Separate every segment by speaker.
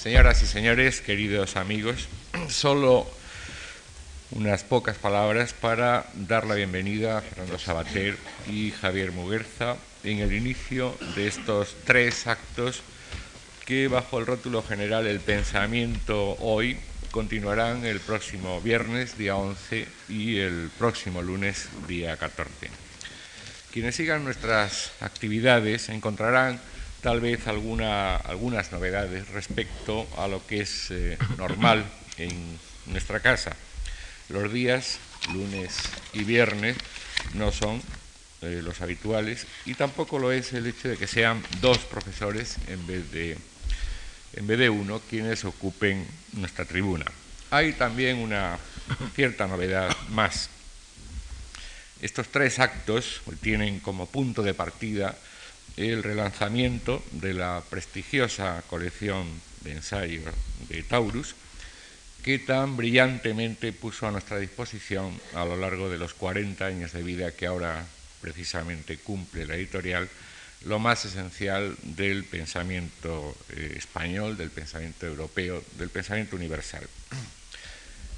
Speaker 1: Señoras y señores, queridos amigos, solo unas pocas palabras para dar la bienvenida a Fernando Sabater y Javier Muguerza en el inicio de estos tres actos que bajo el rótulo general El pensamiento hoy continuarán el próximo viernes, día 11, y el próximo lunes, día 14. Quienes sigan nuestras actividades encontrarán tal vez algunas novedades respecto a lo que es eh, normal en nuestra casa. Los días, lunes y viernes, no son eh, los habituales y tampoco lo es el hecho de que sean dos profesores en vez de en vez de uno quienes ocupen nuestra tribuna. Hay también una cierta novedad más. Estos tres actos tienen como punto de partida el relanzamiento de la prestigiosa colección de ensayos de Taurus, que tan brillantemente puso a nuestra disposición a lo largo de los 40 años de vida que ahora precisamente cumple la editorial lo más esencial del pensamiento eh, español, del pensamiento europeo, del pensamiento universal.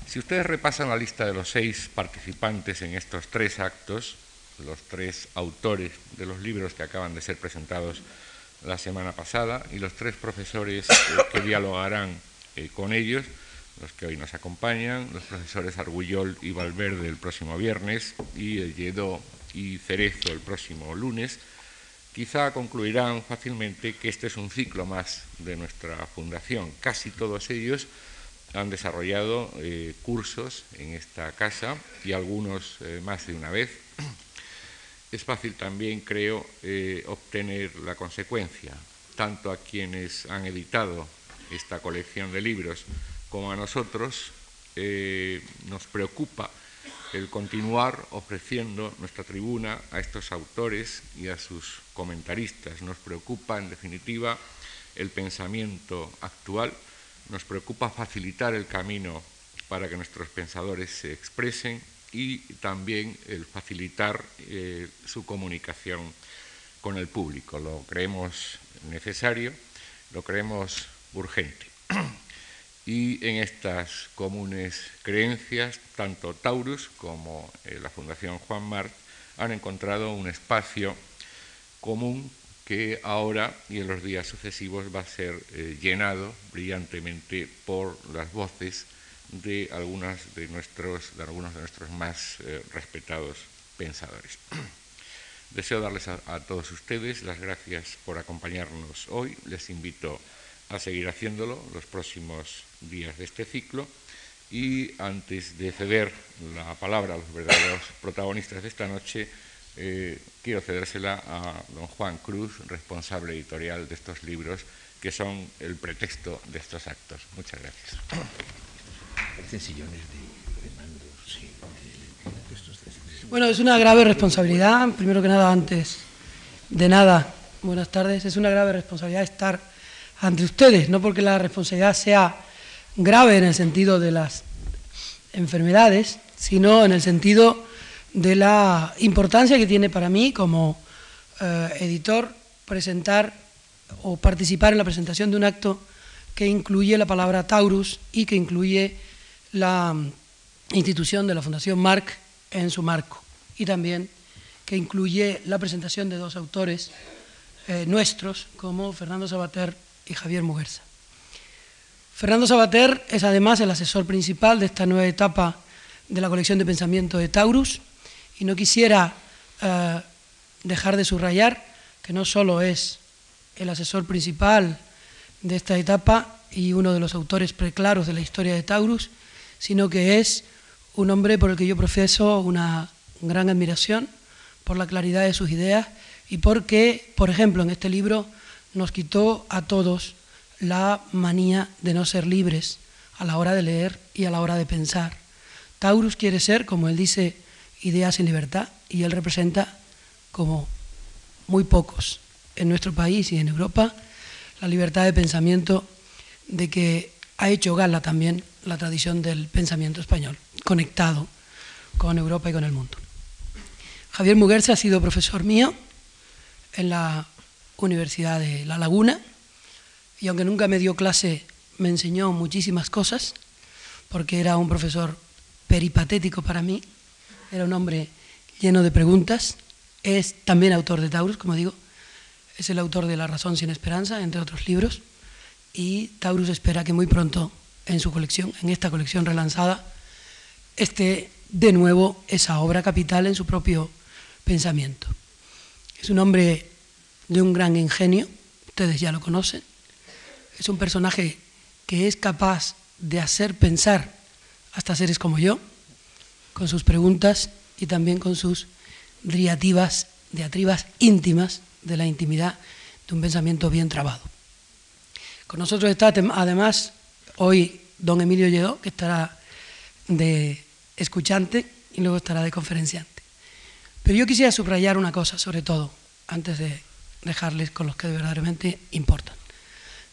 Speaker 1: Si ustedes repasan la lista de los seis participantes en estos tres actos, los tres autores de los libros que acaban de ser presentados la semana pasada y los tres profesores eh, que dialogarán eh, con ellos, los que hoy nos acompañan, los profesores Argullol y Valverde el próximo viernes y Lledó y Cerezo el próximo lunes, quizá concluirán fácilmente que este es un ciclo más de nuestra fundación. Casi todos ellos han desarrollado eh, cursos en esta casa y algunos más de una vez. Es fácil también, creo, eh, obtener la consecuencia, tanto a quienes han editado esta colección de libros como a nosotros, nos preocupa el continuar ofreciendo nuestra tribuna a estos autores y a sus comentaristas. Nos preocupa, en definitiva, el pensamiento actual, nos preocupa facilitar el camino para que nuestros pensadores se expresen y también el facilitar eh, su comunicación con el público. Lo creemos necesario, lo creemos urgente. y en estas comunes creencias, tanto Taurus como eh, la Fundación Juan Mart han encontrado un espacio común que ahora y en los días sucesivos va a ser eh, llenado brillantemente por las voces de, algunas de, nuestros, de algunos de nuestros más eh, respetados pensadores. Deseo darles a, a todos ustedes las gracias por acompañarnos hoy. Les invito a seguir haciéndolo los próximos días de este ciclo y antes de ceder la palabra a los verdaderos protagonistas de esta noche, eh, quiero cedérsela a don Juan Cruz, responsable editorial de estos libros, que son el pretexto de estos actos. Muchas gracias.
Speaker 2: Bueno, es una grave responsabilidad, primero que nada, antes de nada, buenas tardes, es una grave responsabilidad estar ante ustedes, no porque la responsabilidad sea grave en el sentido de las enfermedades, sino en el sentido de la importancia que tiene para mí como eh, editor presentar o participar en la presentación de un acto que incluye la palabra Taurus y que incluye la institución de la Fundación Marc en su marco y también que incluye la presentación de dos autores eh, nuestros como Fernando Sabater y Javier Muguerza. Fernando Sabater es además el asesor principal de esta nueva etapa de la colección de pensamiento de Taurus y no quisiera eh, dejar de subrayar que no solo es el asesor principal de esta etapa y uno de los autores preclaros de la historia de Taurus, sino que es un hombre por el que yo profeso una gran admiración por la claridad de sus ideas y porque, por ejemplo, en este libro nos quitó a todos la manía de no ser libres a la hora de leer y a la hora de pensar. Taurus quiere ser, como él dice, ideas en libertad y él representa como muy pocos en nuestro país y en Europa la libertad de pensamiento de que ha hecho gala también la tradición del pensamiento español, conectado con Europa y con el mundo. Javier Muguerza ha sido profesor mío en la Universidad de La Laguna y aunque nunca me dio clase, me enseñó muchísimas cosas, porque era un profesor peripatético para mí, era un hombre lleno de preguntas, es también autor de Taurus, como digo, es el autor de La razón sin esperanza, entre otros libros, y Taurus espera que muy pronto en su colección, en esta colección relanzada, esté de nuevo esa obra capital en su propio pensamiento. Es un hombre de un gran ingenio, ustedes ya lo conocen, es un personaje que es capaz de hacer pensar hasta seres como yo, con sus preguntas y también con sus diatribas, diatribas íntimas de la intimidad de un pensamiento bien trabado. Con nosotros está además hoy don Emilio Lledó, que estará de escuchante y luego estará de conferenciante. Pero yo quisiera subrayar una cosa, sobre todo, antes de dejarles con los que verdaderamente importan,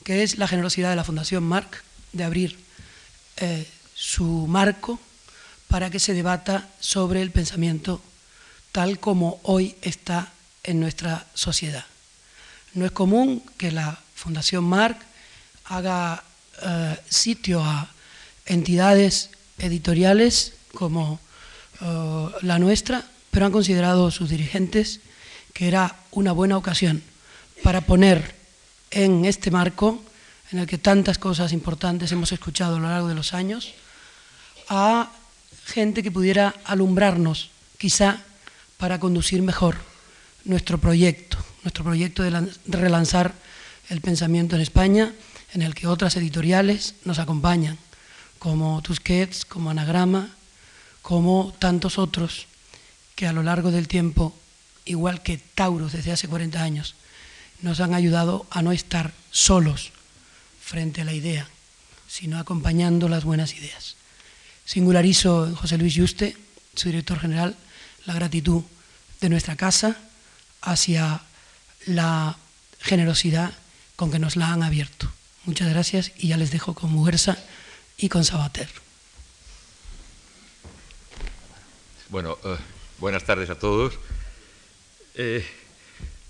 Speaker 2: que es la generosidad de la Fundación Marc de abrir eh, su marco para que se debata sobre el pensamiento tal como hoy está en nuestra sociedad. No es común que la Fundación Marc haga eh, sitio a entidades editoriales como eh, la nuestra, pero han considerado sus dirigentes que era una buena ocasión para poner en este marco, en el que tantas cosas importantes hemos escuchado a lo largo de los años, a gente que pudiera alumbrarnos, quizá, para conducir mejor nuestro proyecto, nuestro proyecto de, relanzar el pensamiento en España, en el que otras editoriales nos acompañan, como Tusquets, como Anagrama, como tantos otros que a lo largo del tiempo, igual que Taurus desde hace 40 años, nos han ayudado a no estar solos frente a la idea, sino acompañando las buenas ideas. Singularizo José Luis Yuste, su director general, la gratitud de nuestra casa hacia la generosidad con que nos la han abierto. Muchas gracias y ya les dejo con Mujerza y con Sabater.
Speaker 3: Bueno, uh, buenas tardes a todos. Eh,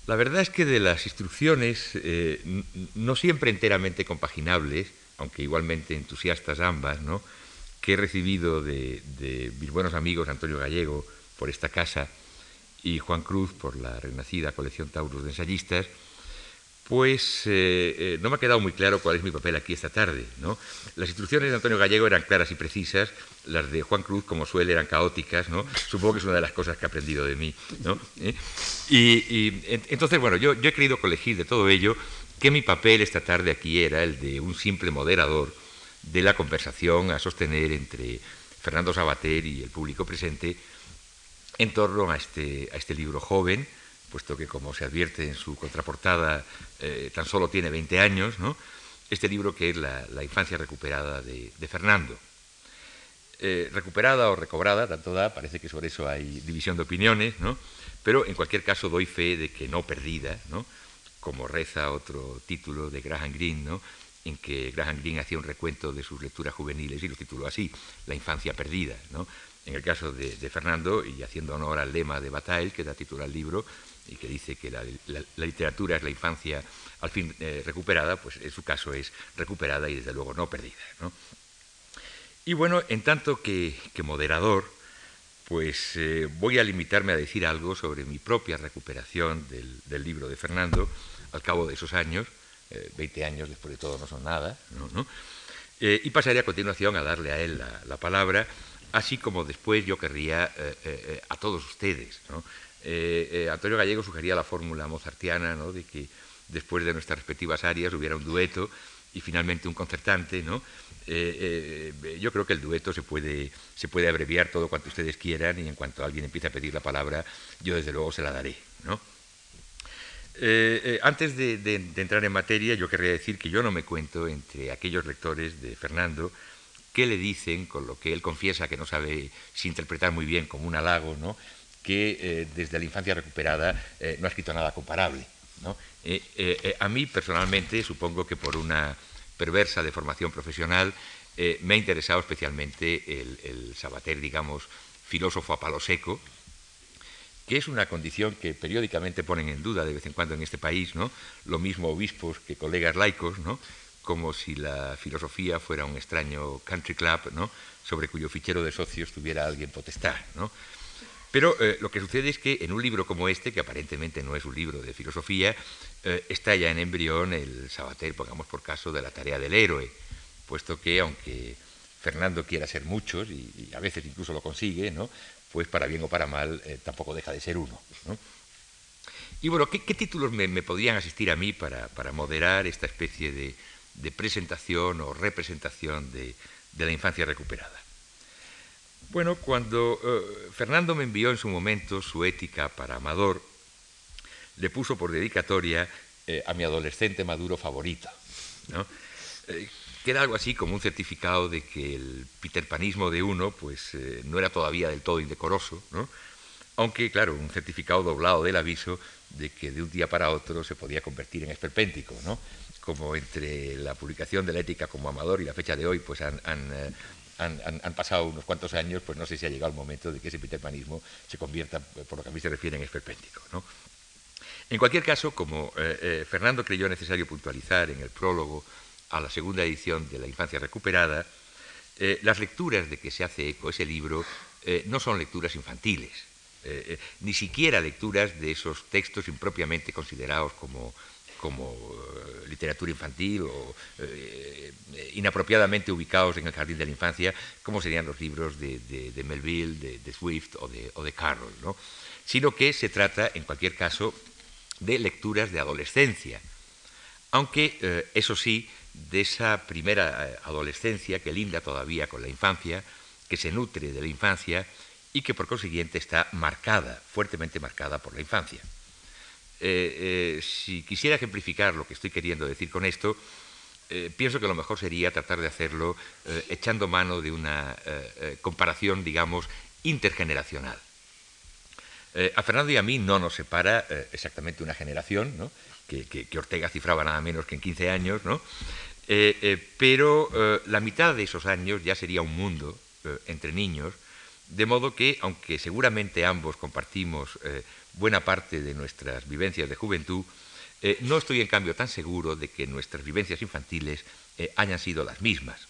Speaker 3: la verdad es que de las instrucciones, eh, no siempre enteramente compaginables, aunque igualmente entusiastas ambas, ¿no? que he recibido de, de mis buenos amigos Antonio Gallego por esta casa y Juan Cruz por la renacida colección Taurus de ensayistas, pues eh, eh, no me ha quedado muy claro cuál es mi papel aquí esta tarde. Las instrucciones de Antonio Gallego eran claras y precisas, las de Juan Cruz, como suele, eran caóticas. Supongo que es una de las cosas que ha aprendido de mí. ¿Eh? Y, entonces, bueno, yo, yo he querido colegir de todo ello que mi papel esta tarde aquí era el de un simple moderador de la conversación a sostener entre Fernando Sabater y el público presente en torno a este, a este libro joven, puesto que, como se advierte en su contraportada, eh, tan solo tiene 20 años, ¿no? este libro que es La, infancia recuperada de, Fernando. Eh, recuperada o recobrada, tanto da, parece que sobre eso hay división de opiniones, ¿no? pero en cualquier caso doy fe de que no perdida, ¿no? como reza otro título de Graham Greene, ¿no? en que Graham Greene hacía un recuento de sus lecturas juveniles y lo tituló así, La infancia perdida. ¿no? En el caso de, Fernando, y haciendo honor al lema de Bataille, que da título al libro, y que dice que la, literatura es la infancia al fin eh, recuperada, pues en su caso es recuperada y desde luego no perdida. Y bueno, en tanto que, moderador, pues eh, voy a limitarme a decir algo sobre mi propia recuperación del, libro de Fernando al cabo de esos años, 20 eh, años después de todo no son nada, y pasaré a continuación a darle a él la, palabra, así como después yo querría a todos ustedes, ¿no? Eh, eh, Antonio Gallego sugería la fórmula mozartiana ¿no? de que después de nuestras respectivas áreas hubiera un dueto y finalmente un concertante. ¿no? Eh, yo creo que el dueto se puede, se puede abreviar todo cuanto ustedes quieran y en cuanto alguien empiece a pedir la palabra, yo desde luego se la daré. ¿no? antes de, de, entrar en materia, yo querría decir que yo no me cuento entre aquellos lectores de Fernando que le dicen, con lo que él confiesa que no sabe si interpretar muy bien como un halago, ¿no? Que eh, desde la infancia recuperada eh, no ha escrito nada comparable. Eh, a mí personalmente, supongo que por una perversa deformación profesional, me ha interesado especialmente el, Sabater, digamos, filósofo a palo seco, que es una condición que periódicamente ponen en duda de vez en cuando en este país, ¿no? lo mismo obispos que colegas laicos, ¿no? como si la filosofía fuera un extraño country club, ¿no? sobre cuyo fichero de socios tuviera alguien potestad. ¿no? Pero eh, lo que sucede es que en un libro como este, que aparentemente no es un libro de filosofía, eh, está ya en embrión el Sabater, pongamos por caso, de la tarea del héroe, puesto que aunque Fernando quiera ser muchos, y, a veces incluso lo consigue, ¿no? pues para bien o para mal eh, tampoco deja de ser uno. Y bueno, ¿qué, títulos me, podrían asistir a mí para, moderar esta especie de, presentación o representación de la infancia recuperada? Bueno, cuando eh, Fernando me envió en su momento su ética para Amador, le puso por dedicatoria eh, a mi adolescente maduro favorito, ¿no? Eh, algo así como un certificado de que el peterpanismo de uno pues, no era todavía del todo indecoroso, ¿no? aunque claro, un certificado doblado del aviso de que de un día para otro se podía convertir en esperpéntico, ¿no? como entre la publicación de la ética como Amador y la fecha de hoy pues han, pasado unos cuantos años, pues no sé si ha llegado el momento de que ese peterpanismo se convierta, por lo que a mí se refiere, en esperpéntico. En cualquier caso, como eh, eh, Fernando creyó necesario puntualizar en el prólogo a la segunda edición de La Infancia Recuperada, eh, las lecturas de que se hace eco ese libro no son lecturas infantiles, ni siquiera lecturas de esos textos impropiamente considerados como como eh, literatura infantil o eh, inapropiadamente ubicados en el jardín de la infancia, como serían los libros de, Melville, de, Swift o de, Carroll, ¿no? sino que se trata, en cualquier caso, de lecturas de adolescencia, aunque, eh, eso sí, de esa primera adolescencia que linda todavía con la infancia, que se nutre de la infancia y que por consiguiente está marcada, fuertemente marcada por la infancia. Eh, eh, si quisiera ejemplificar lo que estoy queriendo decir con esto, eh, pienso que lo mejor sería tratar de hacerlo echando mano de una comparación, digamos, intergeneracional. a Fernando y a mí no nos separa exactamente una generación, que, que, Ortega cifraba nada menos que en 15 años, ¿no? pero la mitad de esos años ya sería un mundo entre niños, de modo que, aunque seguramente ambos compartimos buena parte de nuestras vivencias de juventud, eh, no estoy en cambio tan seguro de que nuestras vivencias infantiles eh, hayan sido las mismas.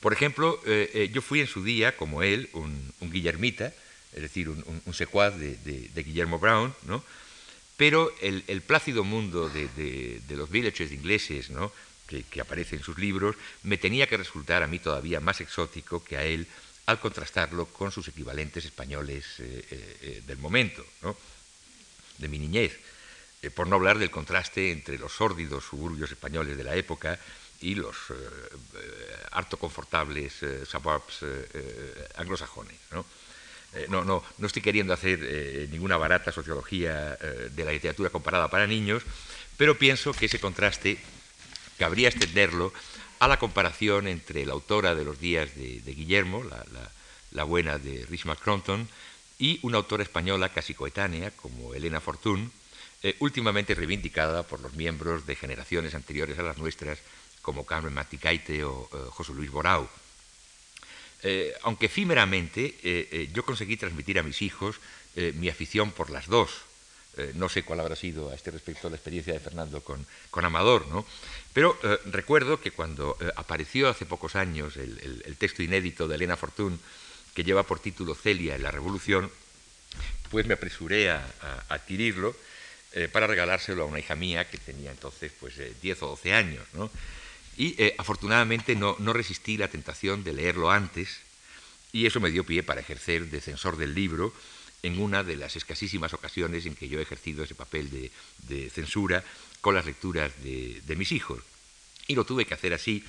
Speaker 3: Por ejemplo, eh, yo fui en su día, como él, un, guillermita, es decir, un, secuaz de, Guillermo Brown, ¿no? pero el, plácido mundo de, los villages ingleses ¿no? que, aparece en sus libros me tenía que resultar a mí todavía más exótico que a él al contrastarlo con sus equivalentes españoles eh, eh, eh, del momento, de mi niñez, por no hablar del contraste entre los sórdidos suburbios españoles de la época y los harto confortables suburbs anglosajones. ¿no? no, no, no, estoy queriendo hacer ninguna barata sociología de la literatura comparada para niños, pero pienso que ese contraste cabría extenderlo a la comparación entre la autora de los días de, Guillermo, la, buena de Richmond Cronton, y una autora española casi coetánea como Elena Fortún, eh, últimamente reivindicada por los miembros de generaciones anteriores a las nuestras, como Carmen Maticaite o eh, José Luis Borau. Eh, aunque efímeramente, yo conseguí transmitir a mis hijos mi afición por las dos, eh, no sé cuál habrá sido a este respecto la experiencia de Fernando con, Amador, ¿no? Pero eh, recuerdo que cuando eh, apareció hace pocos años el, texto inédito de Elena Fortún, que lleva por título Celia en la Revolución, pues me apresuré a, adquirirlo para regalárselo a una hija mía que tenía entonces pues 10 o 12 años, Y afortunadamente no, no resistí la tentación de leerlo antes y eso me dio pie para ejercer de censor del libro en una de las escasísimas ocasiones en que yo he ejercido ese papel de, censura con las lecturas de, mis hijos. Y lo tuve que hacer así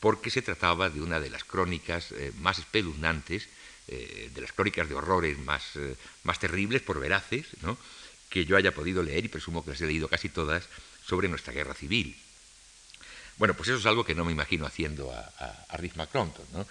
Speaker 3: porque se trataba de una de las crónicas eh, más espeluznantes, eh, de las crónicas de horrores más, eh, más terribles, por veraces, ¿no? que yo haya podido leer, y presumo que las he leído casi todas, sobre nuestra guerra civil. Bueno, pues eso es algo que no me imagino haciendo a, a, Rick ¿no?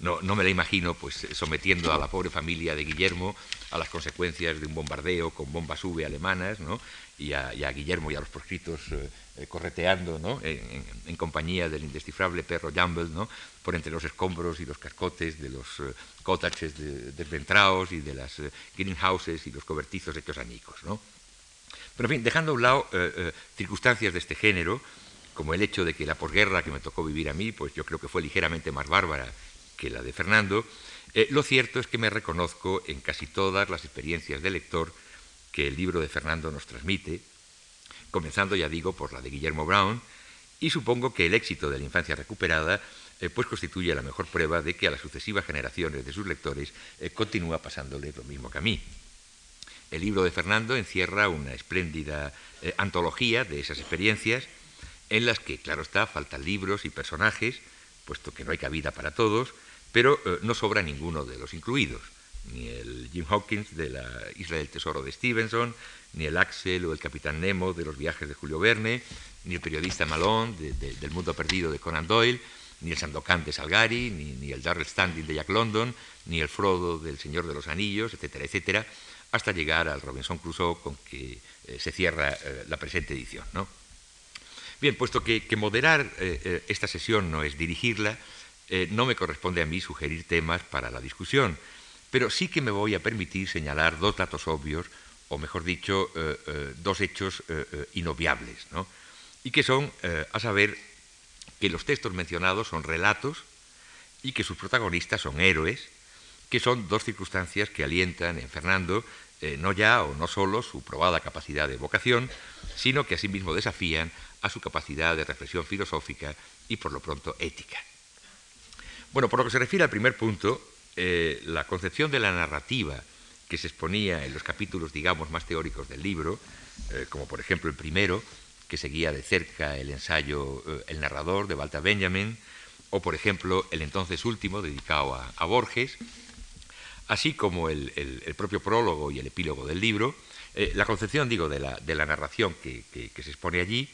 Speaker 3: No, ¿no? me la imagino pues sometiendo a la pobre familia de Guillermo a las consecuencias de un bombardeo con bombas V alemanas, ¿no? Y a, Guillermo y a los proscritos eh, eh, correteando, ¿no? En, compañía del indescifrable perro Jumble, ¿no? Por entre los escombros y los cascotes de los uh, cottages desventrados y de las greenhouses y los cobertizos hechos añicos, ¿no? Pero en fin, dejando a un lado circunstancias de este género, como el hecho de que la posguerra que me tocó vivir a mí, pues yo creo que fue ligeramente más bárbara que la de Fernando, eh, lo cierto es que me reconozco en casi todas las experiencias de lector que el libro de Fernando nos transmite, comenzando, ya digo, por la de Guillermo Brown, y supongo que el éxito de la infancia recuperada eh, pues constituye la mejor prueba de que a las sucesivas generaciones de sus lectores eh, continúa pasándoles lo mismo que a mí. El libro de Fernando encierra una espléndida antología de esas experiencias, en las que, claro está, faltan libros y personajes, puesto que no hay cabida para todos, pero eh, no sobra ninguno de los incluidos, ni el Jim Hawkins de la Isla del Tesoro de Stevenson, ni el Axel o el Capitán Nemo de los viajes de Julio Verne, ni el periodista Malone del Mundo Perdido de Conan Doyle, ni el Sandokan de Salgari, ni, el Darrell Standing de Jack London, ni el Frodo del Señor de los Anillos, etcétera, etcétera, hasta llegar al Robinson Crusoe con que eh, se cierra eh, la presente edición. ¿no? Bien, puesto que, moderar esta sesión no es dirigirla, eh, no me corresponde a mí sugerir temas para la discusión, pero sí que me voy a permitir señalar dos datos obvios, o mejor dicho, eh, eh, dos hechos inobviables, y que son, a saber, que los textos mencionados son relatos y que sus protagonistas son héroes, que son dos circunstancias que alientan en Fernando no ya o no solo su probada capacidad de vocación, sino que asimismo desafían a su capacidad de reflexión filosófica y por lo pronto ética. Bueno, por lo que se refiere al primer punto, eh, la concepción de la narrativa que se exponía en los capítulos, digamos, más teóricos del libro, eh, como por ejemplo el primero, que seguía de cerca el ensayo eh, El narrador de Walter Benjamin, o por ejemplo el entonces último, dedicado a, Borges, así como el, propio prólogo y el epílogo del libro, la concepción, digo, de la, narración que se expone allí,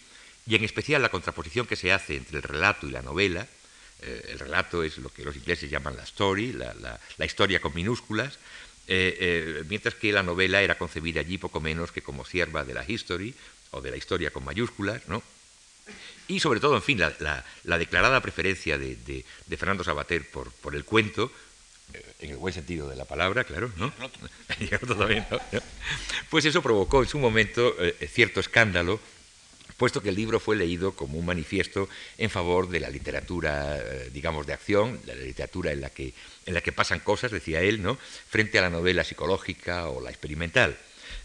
Speaker 3: y en especial la contraposición que se hace entre el relato y la novela, eh, el relato es lo que los ingleses llaman la story, la, historia con minúsculas, eh, eh, mientras que la novela era concebida allí poco menos que como sierva de la history o de la historia con mayúsculas, ¿no? Y sobre todo, en fin, la, declarada preferencia de, Fernando Sabater por, por, el cuento, en el buen sentido de la palabra, claro, ¿no? Pues eso provocó en su momento cierto escándalo puesto que el libro fue leído como un manifiesto en favor de la literatura, eh, digamos, de acción, la literatura en la que, en la que pasan cosas, decía él, ¿no? frente a la novela psicológica o la experimental.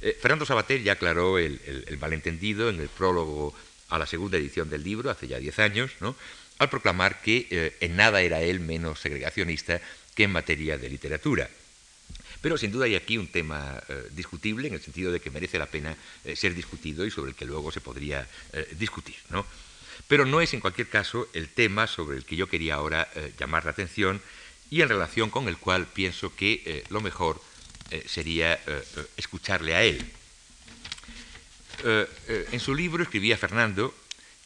Speaker 3: Eh, Fernando Sabater ya aclaró el, malentendido en el prólogo a la segunda edición del libro, hace ya diez años, ¿no? al proclamar que eh, en nada era él menos segregacionista que en materia de literatura. Pero sin duda hay aquí un tema eh, discutible en el sentido de que merece la pena eh, ser discutido y sobre el que luego se podría eh, discutir. ¿no? Pero no es en cualquier caso el tema sobre el que yo quería ahora llamar la atención y en relación con el cual pienso que lo mejor sería escucharle a él. en su libro escribía Fernando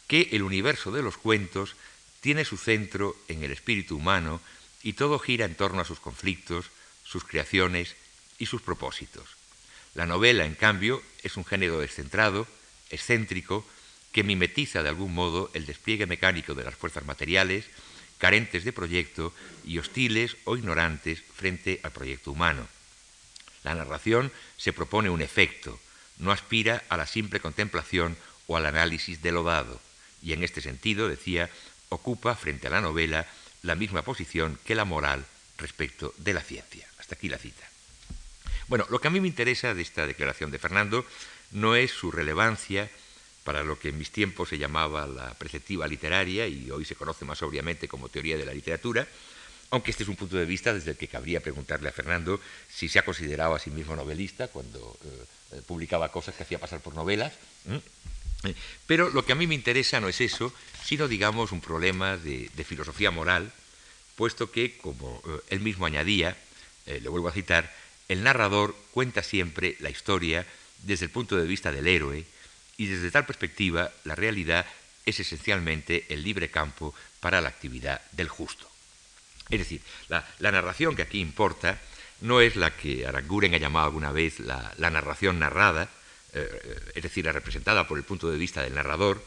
Speaker 3: que el universo de los cuentos tiene su centro en el espíritu humano y todo gira en torno a sus conflictos, sus creaciones y sus propósitos. La novela, en cambio, es un género descentrado, excéntrico, que mimetiza de algún modo el despliegue mecánico de las fuerzas materiales, carentes de proyecto y hostiles o ignorantes frente al proyecto humano. La narración se propone un efecto, no aspira a la simple contemplación o al análisis de lo dado, y en este sentido, decía, ocupa frente a la novela la misma posición que la moral respecto de la ciencia. Hasta aquí la cita. Bueno, lo que a mí me interesa de esta declaración de Fernando no es su relevancia para lo que en mis tiempos se llamaba la perceptiva literaria y hoy se conoce más obviamente como teoría de la literatura, aunque este es un punto de vista desde el que cabría preguntarle a Fernando si se ha considerado a sí mismo novelista cuando eh, publicaba cosas que hacía pasar por novelas. Eh, pero lo que a mí me interesa no es eso, sino, digamos, un problema de, filosofía moral, puesto que, como eh, él mismo añadía, eh, le vuelvo a citar, el narrador cuenta siempre la historia desde el punto de vista del héroe y desde tal perspectiva la realidad es esencialmente el libre campo para la actividad del justo. Es decir, la, narración que aquí importa no es la que Aranguren ha llamado alguna vez la, narración narrada, eh, es decir, la representada por el punto de vista del narrador,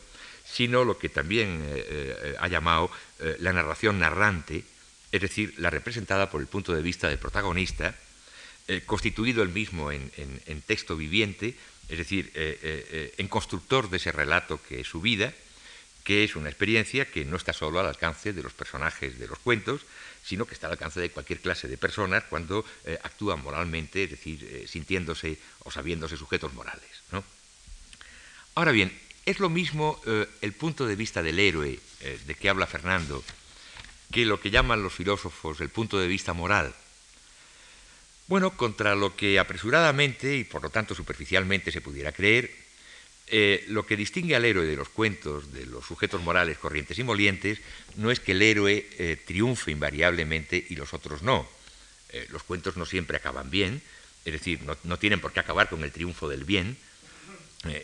Speaker 3: sino lo que también eh, ha llamado la narración narrante, es decir, la representada por el punto de vista del protagonista, eh, constituido el mismo en, texto viviente, es decir, eh, eh, en constructor de ese relato que es su vida, que es una experiencia que no está solo al alcance de los personajes de los cuentos, sino que está al alcance de cualquier clase de personas cuando eh, actúan moralmente, es decir, eh, sintiéndose o sabiéndose sujetos morales. Ahora bien, es lo mismo eh, el punto de vista del héroe de que habla Fernando que lo que llaman los filósofos el punto de vista moral. Bueno, contra lo que apresuradamente y por lo tanto superficialmente se pudiera creer, eh, lo que distingue al héroe de los cuentos, de los sujetos morales corrientes y molientes, no es que el héroe eh, triunfe invariablemente y los otros no. Eh, los cuentos no siempre acaban bien, es decir, no, tienen por qué acabar con el triunfo del bien.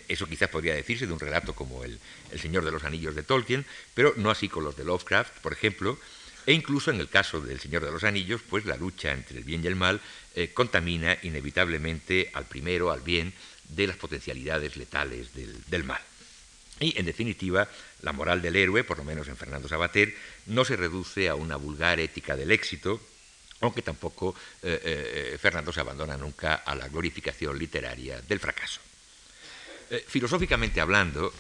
Speaker 3: Eso quizás podría decirse de un relato como el, el, Señor de los Anillos de Tolkien, pero no así con los de Lovecraft, por ejemplo, e incluso en el caso del Señor de los Anillos, pues la lucha entre el bien y el mal contamina inevitablemente al primero, al bien, de las potencialidades letales del, mal. Y, en definitiva, la moral del héroe, por lo menos en Fernando Sabater, no se reduce a una vulgar ética del éxito, aunque tampoco eh, eh, Fernando se abandona nunca a la glorificación literaria del fracaso. Eh, filosóficamente hablando,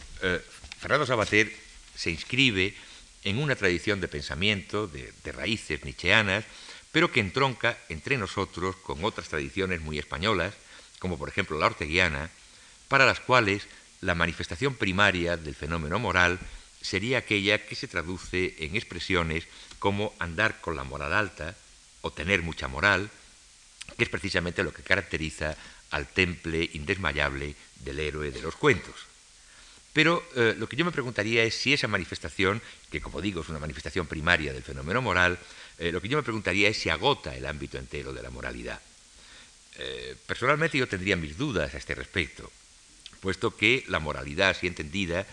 Speaker 3: Fernando Sabater se inscribe en una tradición de pensamiento, de, de raíces nietzscheanas, pero que entronca entre nosotros con otras tradiciones muy españolas, como por ejemplo la orteguiana, para las cuales la manifestación primaria del fenómeno moral sería aquella que se traduce en expresiones como andar con la moral alta o tener mucha moral, que es precisamente lo que caracteriza al temple indesmayable del héroe de los cuentos. Pero eh, lo que yo me preguntaría es si esa manifestación, que como digo es una manifestación primaria del fenómeno moral, eh, lo que yo me preguntaría es si agota el ámbito entero de la moralidad. Eh, personalmente yo tendría mis dudas a este respecto, puesto que la moralidad así entendida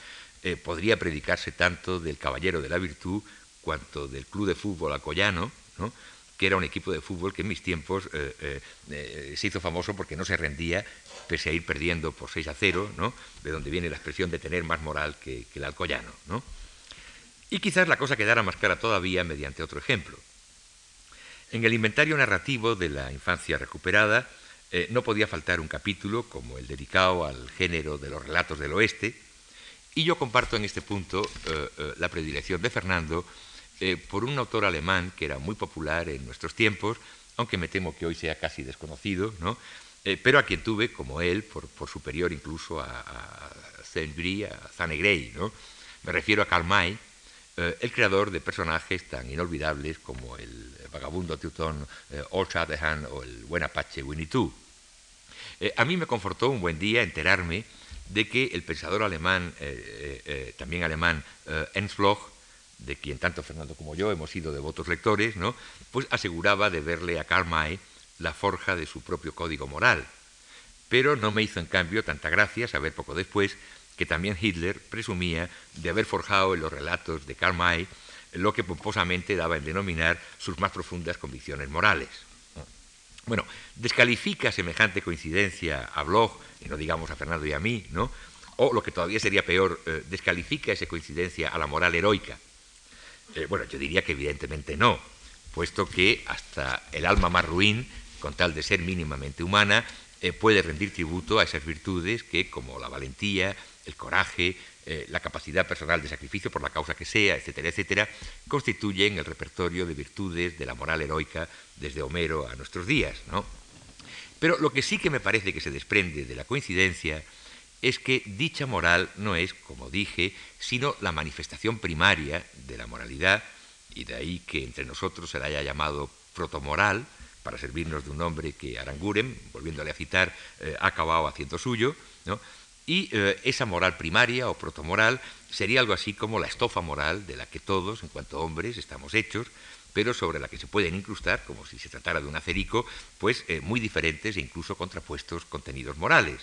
Speaker 3: podría predicarse tanto del caballero de la virtud cuanto del club de fútbol alcoyano, que era un equipo de fútbol que en mis tiempos eh, se hizo famoso porque no se rendía pese a ir perdiendo por 6 a 0, de donde viene la expresión de tener más moral que, el alcoyano. Y quizás la cosa quedara más clara todavía mediante otro ejemplo. En el inventario narrativo de la infancia recuperada eh, no podía faltar un capítulo como el dedicado al género de los relatos del oeste, y yo comparto en este punto eh, eh, la predilección de Fernando por un autor alemán que era muy popular en nuestros tiempos, aunque me temo que hoy sea casi desconocido, ¿no? pero a quien tuve, como él, por, superior incluso a, a Zanegray. ¿no? Me refiero a Karl May, el creador de personajes tan inolvidables como el vagabundo teutón eh, Old Shatterhand o el buen apache Winnie Two. Eh, a mí me confortó un buen día enterarme de que el pensador alemán, eh, también alemán, Ernst Bloch, de quien tanto Fernando como yo hemos sido devotos lectores, ¿no? pues aseguraba de verle a Karl May la forja de su propio código moral. Pero no me hizo en cambio tanta gracia saber poco después que también Hitler presumía de haber forjado en los relatos de Karl May lo que pomposamente daba en denominar sus más profundas convicciones morales. Bueno, descalifica semejante coincidencia a Bloch, y no digamos a Fernando y a mí, ¿no? O lo que todavía sería peor, eh, descalifica esa coincidencia a la moral heroica. Eh, bueno, yo diría que evidentemente no, puesto que hasta el alma más ruin, con tal de ser mínimamente humana, eh, puede rendir tributo a esas virtudes que, como la valentía, el coraje, eh, la capacidad personal de sacrificio por la causa que sea, etcétera, etcétera, constituyen el repertorio de virtudes de la moral heroica desde Homero a nuestros días. ¿no? Pero lo que sí que me parece que se desprende de la coincidencia es que dicha moral no es, como dije, sino la manifestación primaria de la moralidad, y de ahí que entre nosotros se la haya llamado protomoral, para servirnos de un nombre que Aranguren, volviéndole a citar, eh, ha acabado haciendo suyo. Y eh, esa moral primaria o protomoral sería algo así como la estofa moral de la que todos, en cuanto hombres, estamos hechos, pero sobre la que se pueden incrustar, como si se tratara de un acerico, pues eh, muy diferentes e incluso contrapuestos contenidos morales.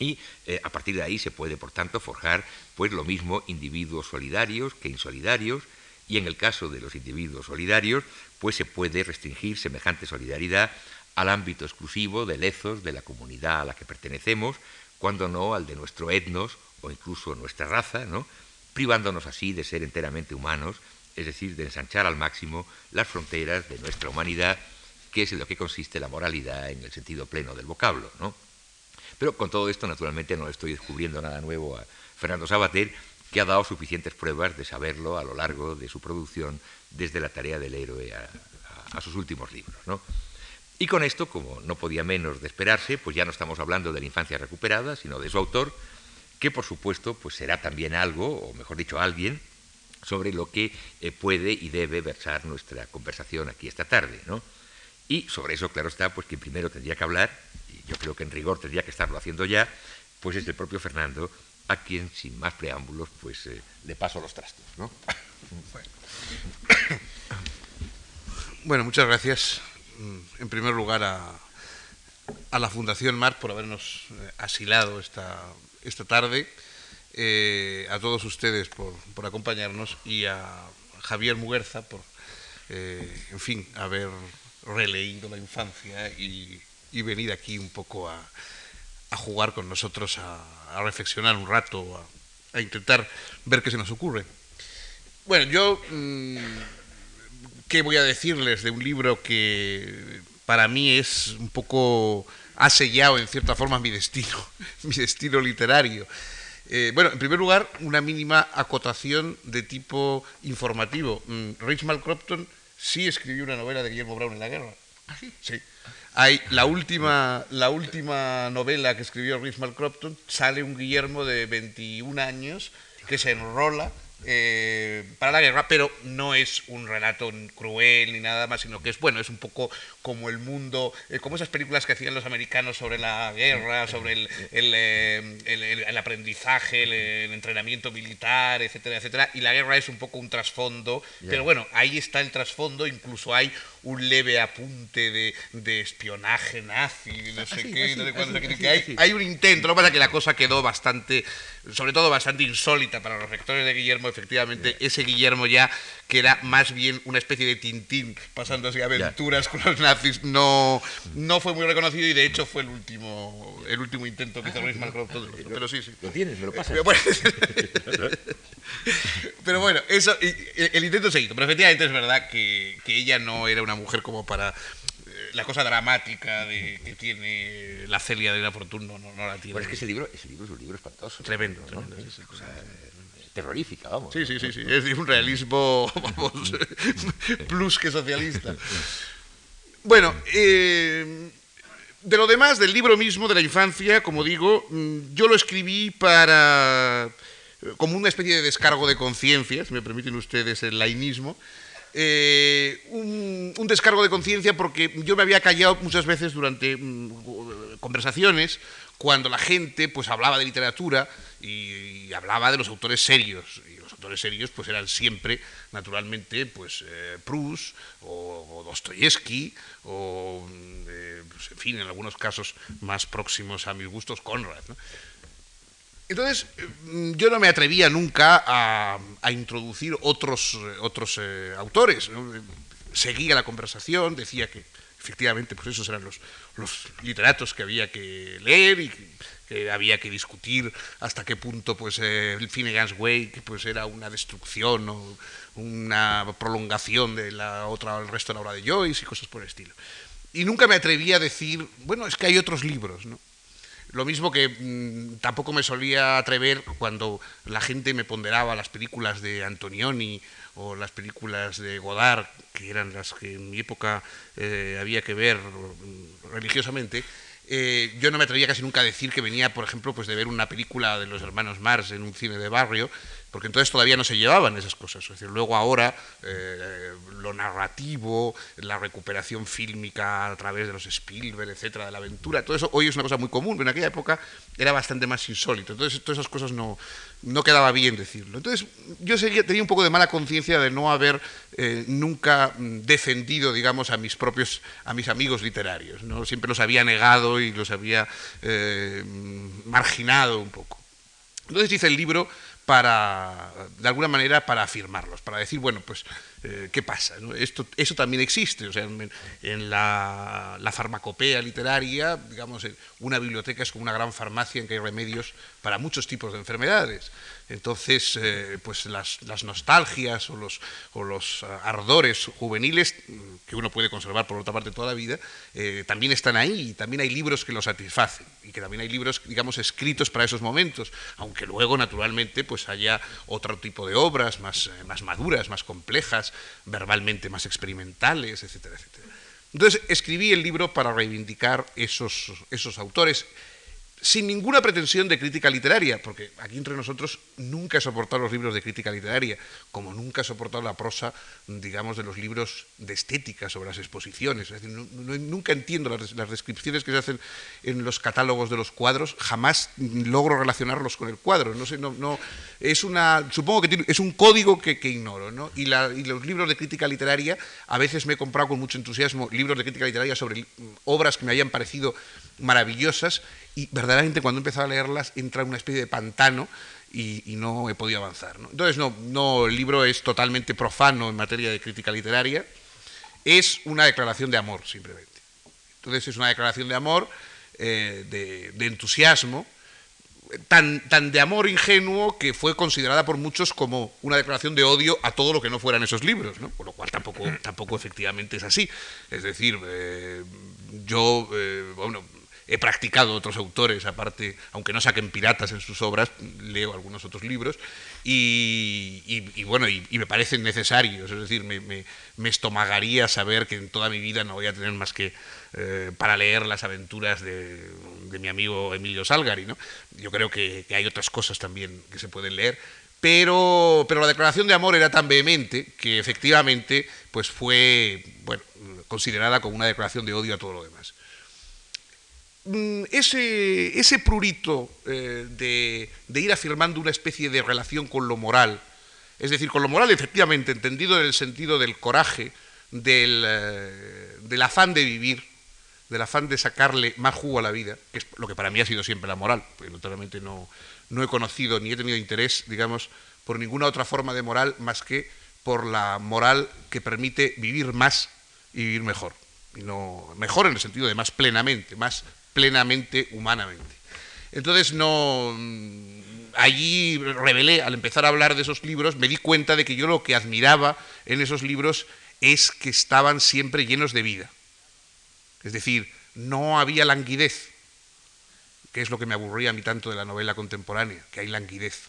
Speaker 3: Y eh, a partir de ahí se puede, por tanto, forjar pues lo mismo individuos solidarios que insolidarios, y en el caso de los individuos solidarios, pues se puede restringir semejante solidaridad al ámbito exclusivo del ethos de la comunidad a la que pertenecemos, cuando no al de nuestro etnos o incluso nuestra raza, ¿no? privándonos así de ser enteramente humanos, es decir, de ensanchar al máximo las fronteras de nuestra humanidad, que es en lo que consiste la moralidad en el sentido pleno del vocablo. ¿no? Pero con todo esto, naturalmente, no estoy descubriendo nada nuevo a Fernando Sabater, que ha dado suficientes pruebas de saberlo a lo largo de su producción, desde la tarea del héroe a, sus últimos libros. Y con esto, como no podía menos de esperarse, pues ya no estamos hablando de la infancia recuperada, sino de su autor, que por supuesto pues será también algo, o mejor dicho, alguien, sobre lo que eh, puede y debe versar nuestra conversación aquí esta tarde. Y sobre eso, claro está, pues quien primero tendría que hablar, y yo creo que en rigor tendría que estarlo haciendo ya, pues es el propio Fernando, a quien sin más preámbulos, pues eh, le paso los trastos.
Speaker 4: Bueno. muchas gracias. Mm, en primer lugar a, la Fundación Mar por habernos eh, asilado esta, esta tarde, eh, a todos ustedes por, acompañarnos y a Javier Muguerza por, en fin, haber releído la infancia y, venir aquí un poco a, a jugar con nosotros, a, reflexionar un rato, a, intentar ver qué se nos ocurre. Bueno, yo, mm, ¿qué voy a decirles de un libro que para mí es un poco, ha sellado en cierta forma mi destino, mi destino literario? Eh, bueno, en primer lugar, una mínima acotación de tipo informativo. Mm, Rich Malcropton sí escribió una novela de Guillermo Brown en la guerra.
Speaker 3: ¿Ah, sí?
Speaker 4: Sí. Hay la última, la última novela que escribió Rhys Malcropton, sale un Guillermo de 21 años que se enrola eh, para la guerra, pero no es un relato cruel ni nada más, sino que es bueno, es un poco como el mundo, eh, como esas películas que hacían los americanos sobre la guerra, sobre el, el, eh, el, aprendizaje, el, entrenamiento militar, etcétera, etcétera. Y la guerra es un poco un trasfondo, pero bueno, ahí está el trasfondo, incluso hay un leve apunte de, de espionaje nazi, no sé qué, no sé cuándo, hay, hay un intento, lo que pasa es que la cosa quedó bastante sobre todo bastante insólita para los lectores de Guillermo, efectivamente, ese Guillermo ya que era más bien una especie de Tintín pasando así aventuras con los nazis, no, no fue muy reconocido y de hecho fue el último, el último intento que hizo Luis Pero sí, sí.
Speaker 3: Lo tienes, me lo pasas.
Speaker 4: Pero bueno, eso, el intento se hizo, pero efectivamente es verdad que, que ella no era una mujer como para la cosa dramática de, que tiene la Celia de la Fortuna no, no, la tiene.
Speaker 3: Bueno, es que ese libro, ese libro es un libro espantoso.
Speaker 4: Tremendo, tremendo.
Speaker 3: Es una cosa terrorífica, vamos.
Speaker 4: Sí, sí, sí, sí. Es un realismo, vamos, plus que socialista. Bueno, eh, de lo demás, del libro mismo, de la infancia, como digo, mm, yo lo escribí para como una especie de descargo de conciencia, si me permiten ustedes el lainismo, eh, un, descargo de conciencia porque yo me había callado muchas veces durante mm, conversaciones cuando la gente pues hablaba de literatura y, hablaba de los autores serios y los autores serios pues eran siempre naturalmente pues eh, Proust o, Dostoyevsky o mm, eh, pues, en fin en algunos casos más próximos a mis gustos Conrad entonces, mm, yo no me atrevía nunca a, introducir otros, otros eh, autores. Seguía la conversación, decía que efectivamente pues esos eran los, los literatos que había que leer y que, había que discutir hasta qué punto pues eh, el Finnegan's Wake pues era una destrucción o una prolongación de la otra el resto de la obra de Joyce y cosas por el estilo. Y nunca me atrevía a decir, bueno, es que hay otros libros, ¿no? Lo mismo que mm, tampoco me solía atrever cuando la gente me ponderaba las películas de Antonioni o las películas de Godard, que eran las que en mi época eh, había que ver mm, religiosamente. Eh, yo no me atrevía casi nunca a decir que venía, por ejemplo, pues de ver una película de los hermanos Mars en un cine de barrio, porque entonces todavía no se llevaban esas cosas. Es decir, luego ahora eh, lo narrativo, la recuperación fílmica a través de los Spielberg, etcétera, de la aventura, todo eso hoy es una cosa muy común, pero en aquella época era bastante más insólito. Entonces, todas esas cosas no, no quedaba bien decirlo. Entonces, yo tenía un poco de mala conciencia de no haber eh, nunca mm, defendido, digamos, a mis propios, a mis amigos literarios. ¿no? Siempre los había negado y los había eh, marginado un poco. Entonces hice el libro para, de alguna manera, para afirmarlos, para decir, bueno, pues eh, ¿qué pasa? Esto, eso también existe. O sea, en, la, farmacopea literaria, digamos, una biblioteca es como una gran farmacia en que hay remedios para muchos tipos de enfermedades. Entonces, eh, pues las, nostalgias o los, o los, ah, ardores juveniles, mm, que uno puede conservar por otra parte toda la vida, eh, también están ahí y también hay libros que los satisfacen y que también hay libros, digamos, escritos para esos momentos, aunque luego, naturalmente, pues haya otro tipo de obras más, eh, más maduras, más complejas, verbalmente más experimentales, etcétera, etcétera. Entonces, escribí el libro para reivindicar esos, esos autores sin ninguna pretensión de crítica literaria, porque aquí entre nosotros nunca he soportado los libros de crítica literaria, como nunca he soportado la prosa, digamos, de los libros de estética sobre las exposiciones. Es decir, nunca entiendo las, descripciones que se hacen en los catálogos de los cuadros, jamás logro relacionarlos con el cuadro. No sé, no, no es una, supongo que es un código que, ignoro, ¿no? Y, y los libros de crítica literaria, a veces me he comprado con mucho entusiasmo libros de crítica literaria sobre obras que me hayan parecido maravillosas y verdaderamente cuando he empezado a leerlas entra en una especie de pantano y, no he podido avanzar. Entonces, no, no, el libro es totalmente profano en materia de crítica literaria, es una declaración de amor, simplemente. Entonces, es una declaración de amor, eh, de, entusiasmo, tan, tan, de amor ingenuo que fue considerada por muchos como una declaración de odio a todo lo que no fueran esos libros, ¿no? por lo cual tampoco, tampoco efectivamente es así. Es decir, eh, yo, eh, bueno, he practicado otros autores, aparte, aunque no saquen piratas en sus obras, leo algunos otros libros, y, bueno, y, me parecen necesarios, es decir, me, estomagaría saber que en toda mi vida no voy a tener más que eh, para leer las aventuras de, mi amigo Emilio Salgari, ¿no? Yo creo que, hay otras cosas también que se pueden leer, pero, pero la declaración de amor era tan vehemente que efectivamente pues fue considerada como una declaración de odio a todo lo demás. Mm, ese, ese prurito eh, de, ir afirmando una especie de relación con lo moral, es decir, con lo moral efectivamente entendido en el sentido del coraje, del, eh, del afán de vivir, del afán de sacarle más jugo a la vida, que es lo que para mí ha sido siempre la moral, porque naturalmente no, no he conocido ni he tenido interés, digamos, por ninguna otra forma de moral más que por la moral que permite vivir más y vivir mejor. No mejor en el sentido de más plenamente, más plenamente humanamente. Entonces, no. Allí revelé, al empezar a hablar de esos libros, me di cuenta de que yo lo que admiraba en esos libros es que estaban siempre llenos de vida. Es decir, no había languidez, que es lo que me aburría a mí tanto de la novela contemporánea, que hay languidez.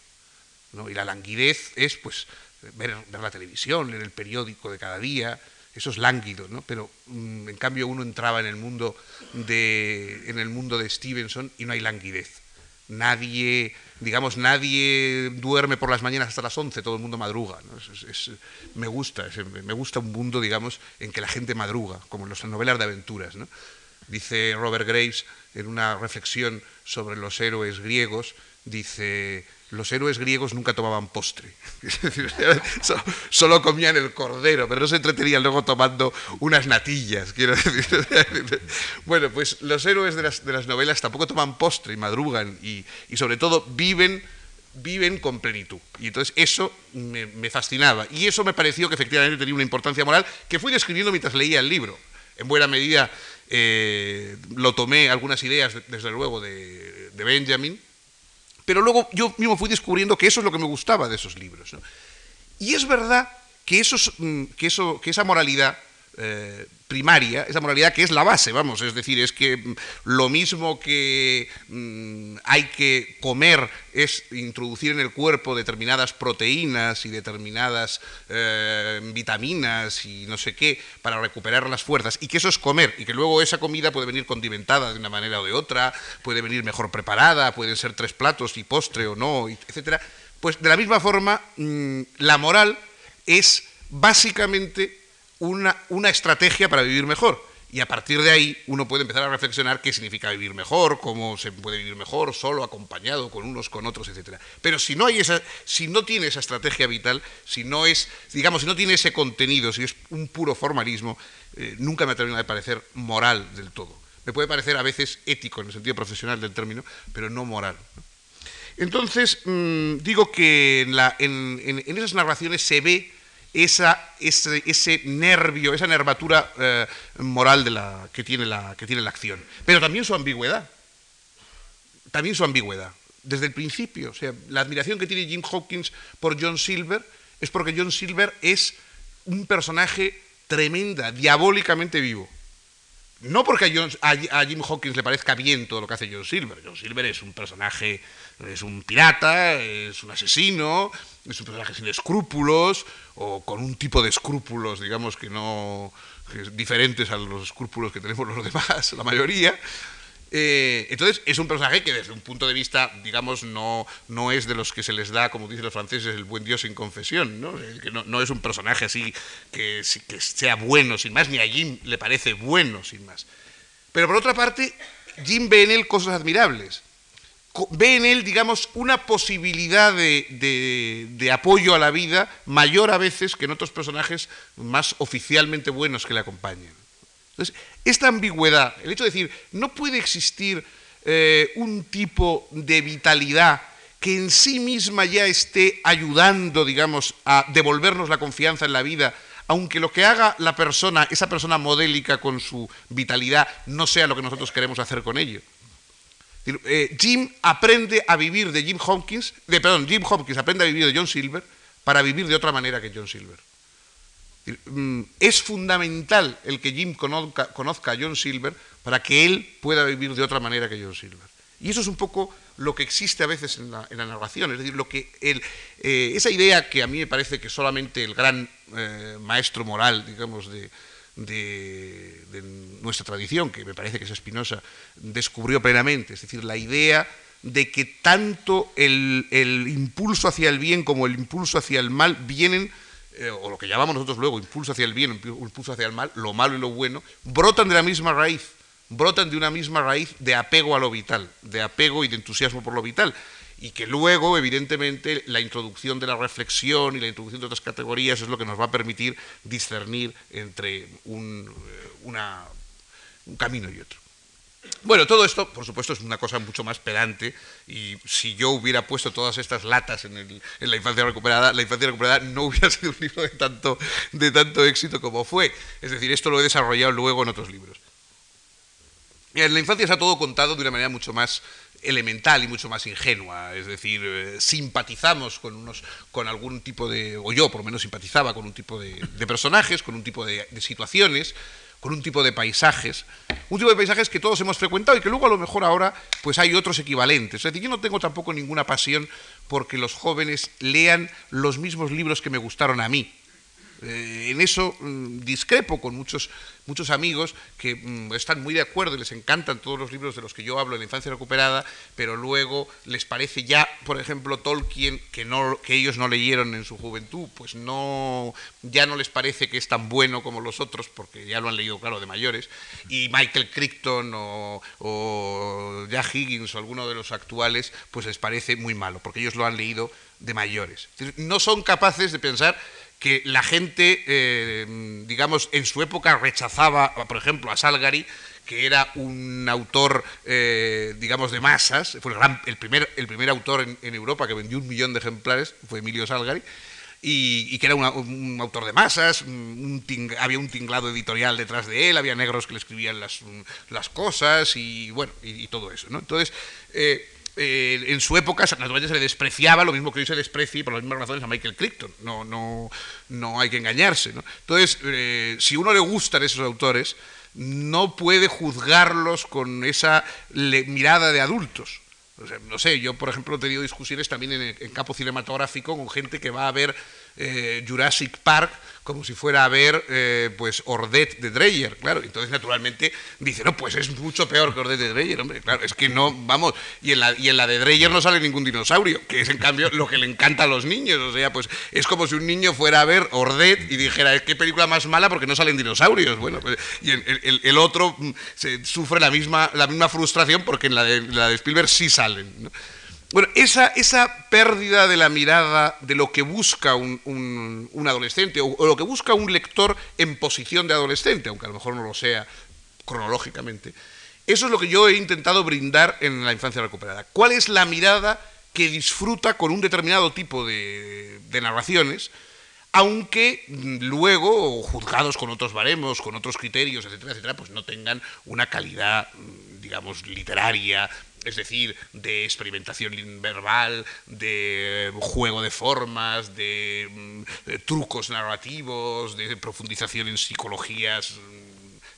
Speaker 4: Y la languidez es pues ver, ver la televisión, leer el periódico de cada día, eso es lánguido, ¿no? Pero mm, en cambio uno entraba en el mundo de en el mundo de Stevenson y no hay languidez. Nadie, digamos, nadie duerme por las mañanas hasta las 11, todo el mundo madruga. me gusta, me gusta un mundo, digamos, en que la gente madruga, como en las novelas de aventuras. ¿no? Dice Robert Graves en una reflexión sobre los héroes griegos, dice, los héroes griegos nunca tomaban postre, solo comían el cordero, pero no se entretenían luego tomando unas natillas. Bueno, pues los héroes de las, novelas tampoco toman postre y madrugan y, sobre todo viven viven con plenitud. Y entonces eso me, fascinaba. Y eso me pareció que efectivamente tenía una importancia moral que fui describiendo mientras leía el libro. En buena medida eh, lo tomé algunas ideas, desde luego, de Benjamin, pero luego yo mismo fui descubriendo que eso es lo que me gustaba de esos libros. Y es verdad que, mm, que, eso, que esa moralidad eh, primaria, esa moralidad que es la base, vamos, es decir, es que mm, lo mismo que mm, hay que comer es introducir en el cuerpo determinadas proteínas y determinadas eh, vitaminas y no sé qué para recuperar las fuerzas, y que eso es comer, y que luego esa comida puede venir condimentada de una manera o de otra, puede venir mejor preparada, pueden ser tres platos y postre o no, etcétera, pues de la misma forma la moral es básicamente una, estrategia para vivir mejor. Y a partir de ahí uno puede empezar a reflexionar qué significa vivir mejor, cómo se puede vivir mejor, solo, acompañado, con unos, con otros, etc. Pero si no, hay esa, si no tiene esa estrategia vital, si no es, digamos, si no tiene ese contenido, si es un puro formalismo, eh, nunca me ha terminado de parecer moral del todo. Me puede parecer a veces ético en el sentido profesional del término, pero no moral. Entonces, mm, digo que en esas narraciones se ve esa, ese, nervio, esa nervatura eh, moral de la, que, tiene la, que tiene la acción. Pero también su ambigüedad. También su ambigüedad. Desde el principio, o sea, la admiración que tiene Jim Hawkins por John Silver es porque John Silver es un personaje tremenda, diabólicamente vivo. No porque a, Jim Hawkins le parezca bien todo lo que hace John Silver. John Silver es un personaje, es un pirata, es un asesino, es un personaje sin escrúpulos o con un tipo de escrúpulos, digamos, que no diferentes a los escrúpulos que tenemos los demás, la mayoría. Eh, entonces, es un personaje que desde un punto de vista, digamos, no, no es de los que se les da, como dicen los franceses, el buen Dios sin confesión, ¿no? Que no, es un personaje así que, que sea bueno sin más, ni a Jim le parece bueno sin más. Pero por otra parte, Jim ve en él cosas admirables. Ve en él, digamos, una posibilidad de, apoyo a la vida mayor a veces que en otros personajes más oficialmente buenos que le acompañan. Entonces, esta ambigüedad, el hecho de decir, no puede existir eh, un tipo de vitalidad que en sí misma ya esté ayudando, digamos, a devolvernos la confianza en la vida, aunque lo que haga la persona, esa persona modélica con su vitalidad, no sea lo que nosotros queremos hacer con ello. Eh, Jim aprende a vivir de Jim Hopkins, de, perdón, Jim Hopkins aprende a vivir de John Silver para vivir de otra manera que John Silver. Mm, es fundamental el que Jim conozca, a John Silver para que él pueda vivir de otra manera que John Silver. Y eso es un poco lo que existe a veces en la, narración, es decir, lo que eh, esa idea que a mí me parece que solamente el gran eh, maestro moral, digamos, de, nuestra tradición, que me parece que es Espinosa, descubrió plenamente, es decir, la idea de que tanto el, el impulso hacia el bien como el impulso hacia el mal vienen eh, o lo que llamamos nosotros luego impulso hacia el bien, impulso hacia el mal, lo malo y lo bueno, brotan de la misma raíz, brotan de una misma raíz de apego a lo vital, de apego y de entusiasmo por lo vital. Y que luego, evidentemente, la introducción de la reflexión y la introducción de otras categorías es lo que nos va a permitir discernir entre un eh, camino y otro. Bueno, todo esto, por supuesto, es una cosa mucho más pedante y si yo hubiera puesto todas estas latas en, la infancia recuperada, la infancia recuperada no hubiera sido un libro tanto, de tanto éxito como fue. Es decir, esto lo he desarrollado luego en otros libros. En la infancia se ha todo contado de una manera mucho más elemental y mucho más ingenua, es decir, eh, simpatizamos con unos, con algún tipo de, o yo por lo menos simpatizaba con un tipo de, personajes, con un tipo de situaciones, con un tipo de paisajes, un tipo de paisajes que todos hemos frecuentado y que luego a lo mejor ahora pues hay otros equivalentes. Es decir, yo no tengo tampoco ninguna pasión porque los jóvenes lean los mismos libros que me gustaron a mí. Eh, en eso mm, discrepo con muchos, muchos amigos que mm, están muy de acuerdo y les encantan todos los libros de los que yo hablo en la infancia recuperada, pero luego les parece ya, por ejemplo, Tolkien, que, no, que ellos no leyeron en su juventud, pues no, ya no les parece que es tan bueno como los otros, porque ya lo han leído, claro, de mayores, y Michael Crichton o, o Jack Higgins o alguno de los actuales, pues les parece muy malo, porque ellos lo han leído de mayores. No son capaces de pensar que la gente, eh, digamos, en su época rechazaba, por ejemplo, a Salgari, que era un autor, eh, digamos, de masas, fue el, primer, el primer autor en, Europa que vendió un millón de ejemplares, fue Emilio Salgari, y, que era un autor de masas, había un tinglado editorial detrás de él, había negros que le escribían las, cosas y bueno, y, todo eso. ¿no? Entonces, eh, eh, en su época naturalmente se le despreciaba, lo mismo que hoy se desprecie por las mismas razones a Michael Crichton. No, no, no hay que engañarse. Entonces, eh, si uno le gustan esos autores, no puede juzgarlos con esa mirada de adultos. No sé, yo por ejemplo he tenido discusiones también en, campo cinematográfico con gente que va a ver eh, Jurassic Park como si fuera a ver eh, pues Ordet de Dreyer, claro. Entonces, naturalmente, dice, no, pues es mucho peor que Ordet de Dreyer, hombre. Claro, es que no, vamos, y en la, y en la de Dreyer no sale ningún dinosaurio, que es en cambio lo que le encanta a los niños. O sea, pues es como si un niño fuera a ver Ordet y dijera, qué película más mala porque no salen dinosaurios. Bueno, pues, y el, el, otro mm, sufre la misma, la misma frustración porque en la de, la de Spielberg sí Bueno, esa, esa, pérdida de la mirada de lo que busca un, adolescente o, lo que busca un lector en posición de adolescente, aunque a lo mejor no lo sea cronológicamente, eso es lo que yo he intentado brindar en la infancia recuperada. ¿Cuál es la mirada que disfruta con un determinado tipo de, narraciones aunque luego, juzgados con otros baremos, con otros criterios, etcétera, etcétera, pues no tengan una calidad, digamos, literaria, es decir, de experimentación verbal, de juego de formas, de, mm, trucos narrativos, de profundización en psicologías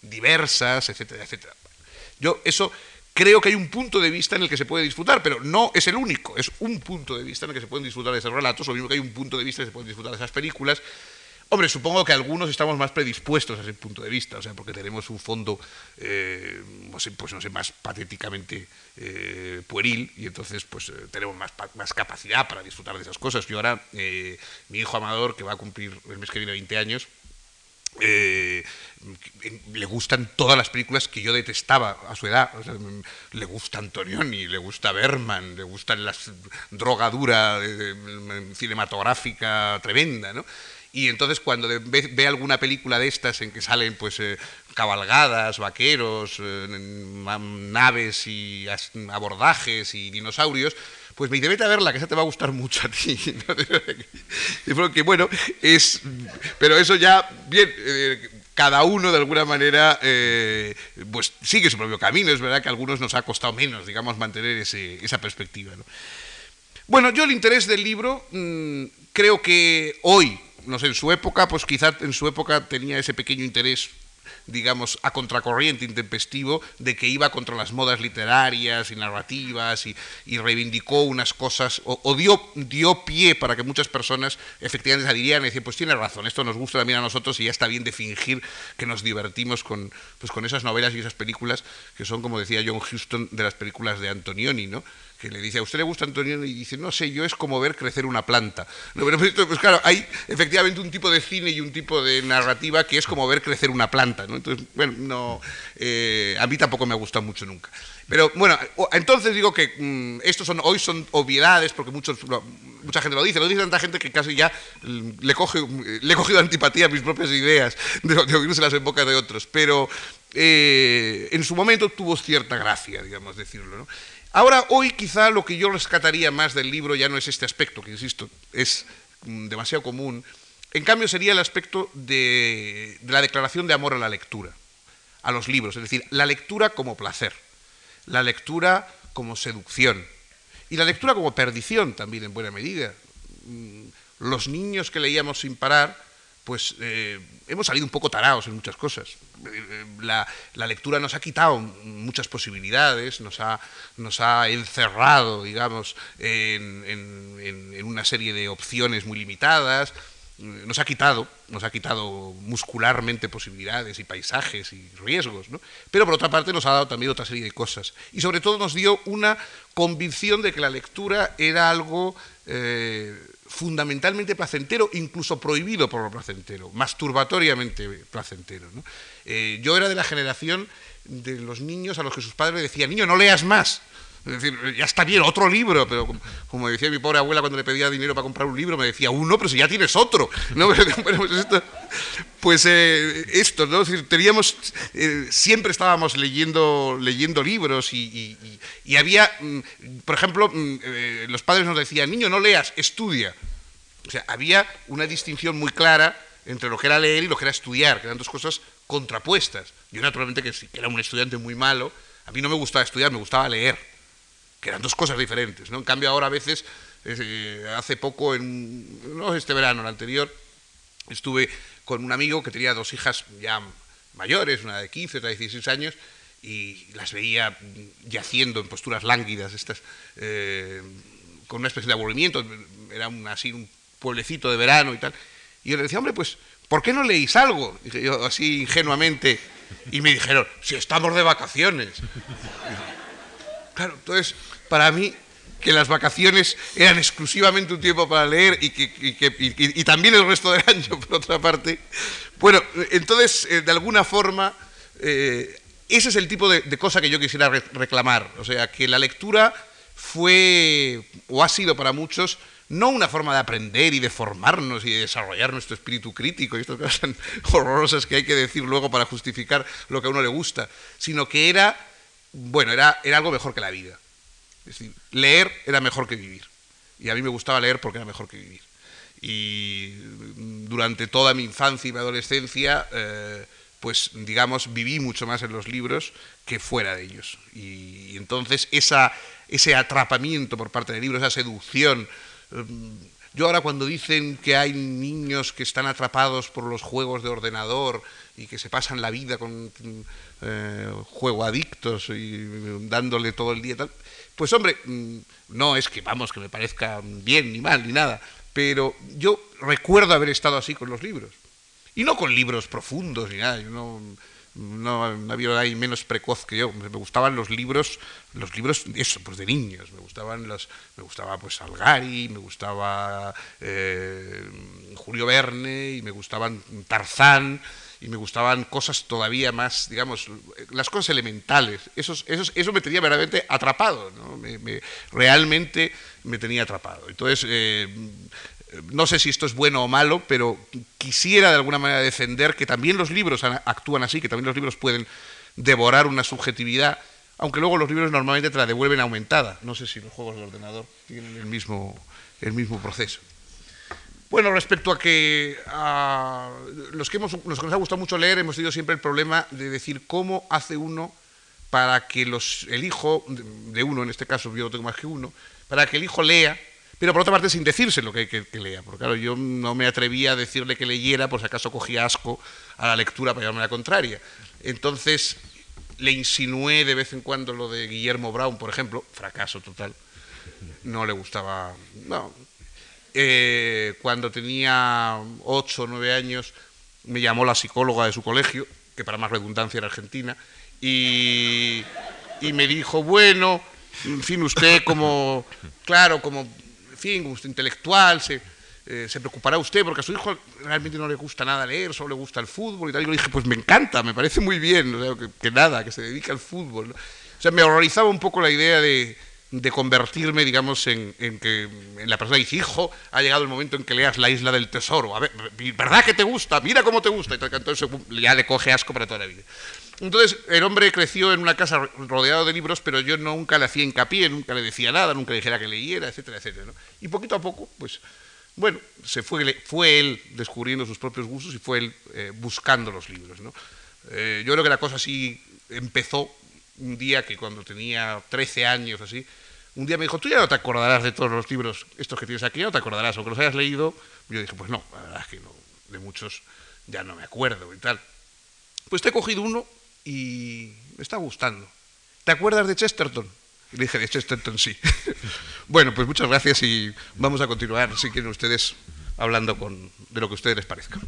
Speaker 4: diversas, etcétera, etcétera. Yo eso creo que hay un punto de vista en el que se puede disfrutar, pero no es el único, es un punto de vista en el que se pueden disfrutar de esos relatos, lo mismo que hay un punto de vista en el que se pueden disfrutar de esas películas. Hombre, supongo que algunos estamos más predispuestos a ese punto de vista, o sea, porque tenemos un fondo, eh, pues no sé, más patéticamente eh, pueril y entonces pues eh, tenemos más, más, capacidad para disfrutar de esas cosas. Yo ahora, mi hijo Amador, que va a cumplir el mes que viene 20 años, eh, le gustan todas las películas que yo detestaba a su edad. le gusta Antonioni, le gusta Berman, le gustan las drogadura cinematográfica tremenda, ¿no? Y entonces cuando ve, alguna película de estas en que salen pues eh, cabalgadas, vaqueros, eh, naves y abordajes y dinosaurios, pues me dice, vete a verla, que esa te va a gustar mucho a ti. que bueno, es, pero eso ya, bien, eh, cada uno de alguna manera pues sigue su propio camino, es verdad que a algunos nos ha costado menos, digamos, mantener esa perspectiva. Bueno, yo el interés del libro mm, creo que hoy, no sé, en su época, pues quizás en su época tenía ese pequeño interés digamos, a contracorriente intempestivo de que iba contra las modas literarias y narrativas y, reivindicó unas cosas, o, dio, dio, pie para que muchas personas efectivamente se adhirieran y decían, pues tiene razón, esto nos gusta también a nosotros y ya está bien de fingir que nos divertimos con, pues, con esas novelas y esas películas que son, como decía John Huston, de las películas de Antonioni, ¿no? Que le dice, ¿a usted le gusta Antonio? Y dice, no sé, yo es como ver crecer una planta. No, pero, pues, pues claro, hay efectivamente un tipo de cine y un tipo de narrativa que es como ver crecer una planta. ¿no? Entonces, bueno, no, eh, a mí tampoco me ha gustado mucho nunca. Pero bueno, entonces digo que mm, estos son, hoy son obviedades, porque muchos, mucha gente lo dice, lo dice tanta gente que casi ya mm, le, coge, le he cogido antipatía a mis propias ideas de, de las en boca de otros. Pero eh, en su momento tuvo cierta gracia, digamos, decirlo. ¿no? Ahora, hoy quizá lo que yo rescataría más del libro ya no es este aspecto, que insisto, es mm, demasiado común, en cambio sería el aspecto de, la declaración de amor a la lectura, a los libros, es decir, la lectura como placer, la lectura como seducción y la lectura como perdición también en buena medida. Mm, los niños que leíamos sin parar, pues eh, hemos salido un poco tarados en muchas cosas. Eh, la, lectura nos ha quitado muchas posibilidades, nos ha, nos ha encerrado, digamos, en, en, una serie de opciones muy limitadas, nos ha quitado, nos ha quitado muscularmente posibilidades y paisajes y riesgos, ¿no? pero por otra parte nos ha dado también otra serie de cosas. Y sobre todo nos dio una convicción de que la lectura era algo eh, fundamentalmente placentero, incluso prohibido por lo placentero, masturbatoriamente placentero. Eh, yo era de la generación de los niños a los que sus padres decían, niño, no leas más. Es decir, ya está bien, otro libro, pero como decía mi pobre abuela cuando le pedía dinero para comprar un libro, me decía, uno, pero si ya tienes otro. pues esto, pues, eh, esto ¿no? teníamos, eh, siempre estábamos leyendo, leyendo libros y, había, mm, por ejemplo, mm, eh, los padres nos decían, niño, no leas, estudia. O sea, había una distinción muy clara entre lo que era leer y lo que era estudiar, que eran dos cosas contrapuestas. Yo naturalmente que era un estudiante muy malo, a mí no me gustaba estudiar, me gustaba leer que eran dos cosas diferentes. ¿no? En cambio, ahora a veces, eh, hace poco, en, no este verano, el anterior, estuve con un amigo que tenía dos hijas ya mayores, una de 15, otra de 16 años, y las veía yaciendo en posturas lánguidas, estas, eh, con una especie de aburrimiento, era así un pueblecito de verano y tal. Y yo le decía, hombre, pues, ¿por qué no leéis algo? Dije yo así ingenuamente, y me dijeron, si estamos de vacaciones. Claro, entonces para mí que las vacaciones eran exclusivamente un tiempo para leer y, que, también el resto del año, por otra parte. Bueno, entonces, eh, de alguna forma, eh, ese es el tipo de, cosa que yo quisiera reclamar. O sea, que la lectura fue, o ha sido para muchos, no una forma de aprender y de formarnos y de desarrollar nuestro espíritu crítico y estas cosas horrorosas que hay que decir luego para justificar lo que a uno le gusta, sino que era, bueno, era, era algo mejor que la vida. Es decir, leer era mejor que vivir. Y a mí me gustaba leer porque era mejor que vivir. y durante toda mi infancia y mi adolescencia, eh, pues digamos, viví mucho más en los libros que fuera de ellos. Y, entonces esa, ese atrapamiento por parte del libro, esa seducción, em, yo ahora cuando dicen que hay niños que están atrapados por los juegos de ordenador y que se pasan la vida con eh, juego adictos y dándole todo el día tal, pues hombre, mm, no es que vamos que me parezca bien ni mal ni nada, pero yo recuerdo haber estado así con los libros. Y no con libros profundos ni nada, yo no, no, había nadie menos precoz que yo. Me gustaban los libros, los libros, eso, pues de niños. Me gustaban los, me gustaba pues Algari, me gustaba eh, Julio Verne y me gustaban Tarzán y me gustaban cosas todavía más, digamos, las cosas elementales. Eso, eso, eso me tenía verdaderamente atrapado, ¿no? me, realmente me tenía atrapado. Entonces, eh, no sé si esto es bueno o malo, pero quisiera de alguna manera defender que también los libros actúan así, que también los libros pueden devorar una subjetividad, aunque luego los libros normalmente te la devuelven aumentada. No sé si los juegos de ordenador tienen el mismo, el mismo proceso. Bueno, respecto a que a los, que hemos, los que nos ha gustado mucho leer, hemos tenido siempre el problema de decir cómo hace uno para que los, el hijo de uno, en este caso yo tengo más que uno, para que el hijo lea pero por otra parte sin decirse lo que, que, que, lea, porque claro, yo no me atrevía a decirle que leyera por si acaso cogía asco a la lectura para llevarme la contraria. Entonces le insinué de vez en cuando lo de Guillermo Brown, por ejemplo, fracaso total, no le gustaba, no. Eh, cuando tenía ocho o nueve años me llamó la psicóloga de su colegio, que para más redundancia era argentina, y me dijo, bueno, en fin, usted como, claro, como fin, gusto intelectual, se, eh, se preocupará usted porque a su hijo realmente no le gusta nada leer, solo le gusta el fútbol y tal. Y yo le dije, pues me encanta, me parece muy bien, que, nada, que se dedique al fútbol. O sea, me horrorizaba un poco la idea de, de convertirme, digamos, en, en, que en la persona que dice, hijo, ha llegado el momento en que leas La Isla del Tesoro. A ver, ¿verdad que te gusta? Mira cómo te gusta. Y entonces ya le coge asco para toda la vida. Entonces, el hombre creció en una casa rodeado de libros, pero yo nunca le hacía hincapié, nunca le decía nada, nunca le dijera que leyera, etcétera, etcétera. Y poquito a poco, pues, bueno, se fue, fue él descubriendo sus propios gustos y fue él eh, buscando los libros. ¿no? Eh, yo creo que la cosa así empezó un día que cuando tenía 13 años, así, un día me dijo, tú ya no te acordarás de todos los libros estos que tienes aquí, ya no te acordarás, aunque los hayas leído. Yo dije, pues no, la verdad es que no, de muchos ya no me acuerdo y tal. Pues te he cogido uno y me está gustando. ¿Te acuerdas de Chesterton? Y le dije, de Chesterton sí. bueno, pues muchas gracias y vamos a continuar, si quieren ustedes, hablando con, de lo que a ustedes les parezca.